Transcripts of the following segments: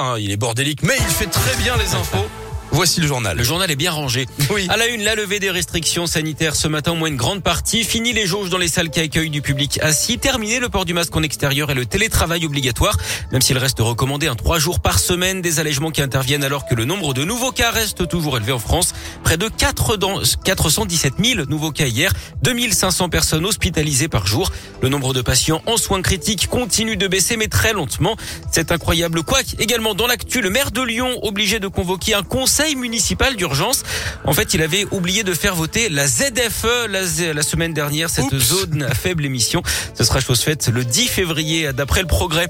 hein. il est bordélique, mais il fait très bien les infos. Voici le journal. Le journal est bien rangé. Oui. À la une, la levée des restrictions sanitaires ce matin, au moins une grande partie. Fini les jauges dans les salles qui accueillent du public assis. Terminé le port du masque en extérieur et le télétravail obligatoire. Même s'il reste recommandé un trois jours par semaine, des allègements qui interviennent alors que le nombre de nouveaux cas reste toujours élevé en France. Près de 4 dans, 417 000 nouveaux cas hier. 2500 personnes hospitalisées par jour. Le nombre de patients en soins critiques continue de baisser, mais très lentement. C'est incroyable. Quoique, également dans l'actu, le maire de Lyon obligé de convoquer un conseil municipal d'urgence. En fait, il avait oublié de faire voter la ZFE la, la semaine dernière, cette Oups. zone à faible émission. Ce sera chose faite le 10 février, d'après le progrès.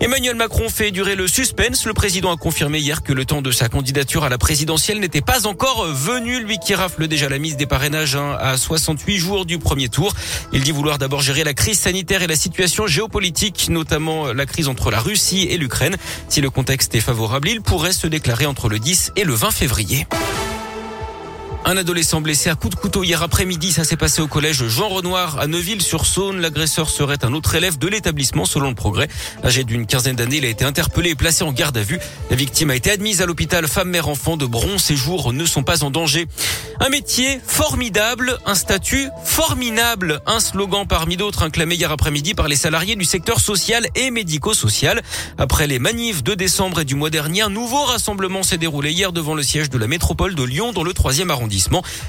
Emmanuel Macron fait durer le suspense. Le président a confirmé hier que le temps de sa candidature à la présidentielle n'était pas encore venu. Lui qui rafle déjà la mise des parrainages hein, à 68 jours du premier tour. Il dit vouloir d'abord gérer la crise sanitaire et la situation géopolitique, notamment la crise entre la Russie et l'Ukraine. Si le contexte est favorable, il pourrait se déclarer entre le 10 et le 20 février. Un adolescent blessé à coups de couteau hier après-midi, ça s'est passé au collège Jean Renoir à Neuville-sur-Saône. L'agresseur serait un autre élève de l'établissement selon le progrès. Âgé d'une quinzaine d'années, il a été interpellé et placé en garde à vue. La victime a été admise à l'hôpital femme mère enfant de Bron. Ses jours ne sont pas en danger. Un métier formidable, un statut formidable, un slogan parmi d'autres inclamé hier après-midi par les salariés du secteur social et médico-social. Après les manifs de décembre et du mois dernier, un nouveau rassemblement s'est déroulé hier devant le siège de la métropole de Lyon dans le troisième arrondissement.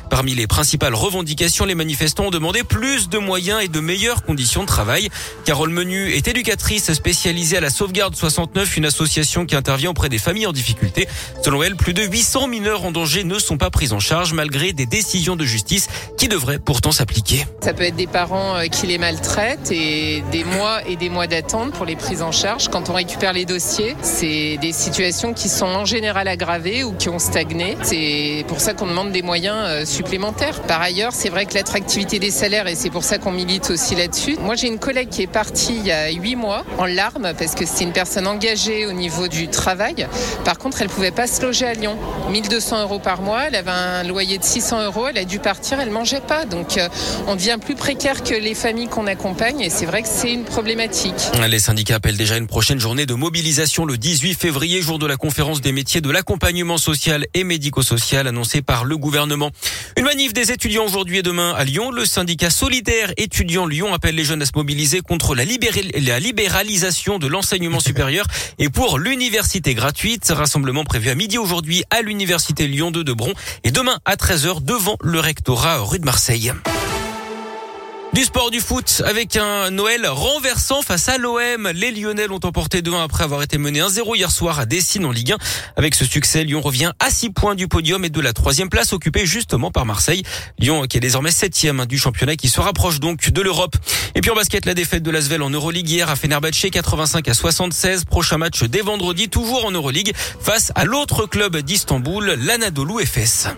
Parmi les principales revendications, les manifestants ont demandé plus de moyens et de meilleures conditions de travail. Carole Menu est éducatrice spécialisée à la sauvegarde 69, une association qui intervient auprès des familles en difficulté. Selon elle, plus de 800 mineurs en danger ne sont pas pris en charge malgré des décisions de justice qui devraient pourtant s'appliquer. Ça peut être des parents euh, qui les maltraitent et des mois et des mois d'attente pour les prises en charge. Quand on récupère les dossiers, c'est des situations qui sont en général aggravées ou qui ont stagné. C'est pour ça qu'on demande des moyens euh, supplémentaires. Par ailleurs, c'est vrai que l'attractivité des salaires, et c'est pour ça qu'on milite aussi là-dessus. Moi, j'ai une collègue qui est partie il y a huit mois en larmes parce que c'est une personne engagée au niveau du travail. Par contre, elle pouvait pas se loger à Lyon. 1200 euros par mois, elle avait un loyer de 600 euros, elle a dû partir, elle mangeait pas. Donc, euh, on devient plus précaire que les familles qu'on accompagne et c'est vrai que c'est une problématique. Les syndicats appellent déjà une prochaine journée de mobilisation le 18 février, jour de la conférence des métiers de l'accompagnement social et médico-social annoncée par le gouvernement. Une manif des étudiants aujourd'hui et demain à Lyon. Le syndicat solidaire étudiant Lyon appelle les jeunes à se mobiliser contre la, libéralisation de l'enseignement supérieur et pour l'université gratuite. Rassemblement prévu à midi aujourd'hui à l'université Lyon 2 de Bron et demain à 13h devant le rectorat rue de Marseille. Du sport du foot avec un Noël renversant face à l'OM. Les Lyonnais l'ont emporté 2-1 après avoir été mené 1-0 hier soir à Dessine en Ligue 1. Avec ce succès, Lyon revient à 6 points du podium et de la troisième place occupée justement par Marseille. Lyon qui est désormais septième du championnat qui se rapproche donc de l'Europe. Et puis en basket, la défaite de l'Asvel en Euroleague hier à Fenerbahçe 85 à 76. Prochain match dès vendredi, toujours en Euroleague face à l'autre club d'Istanbul, l'Anadolu FS.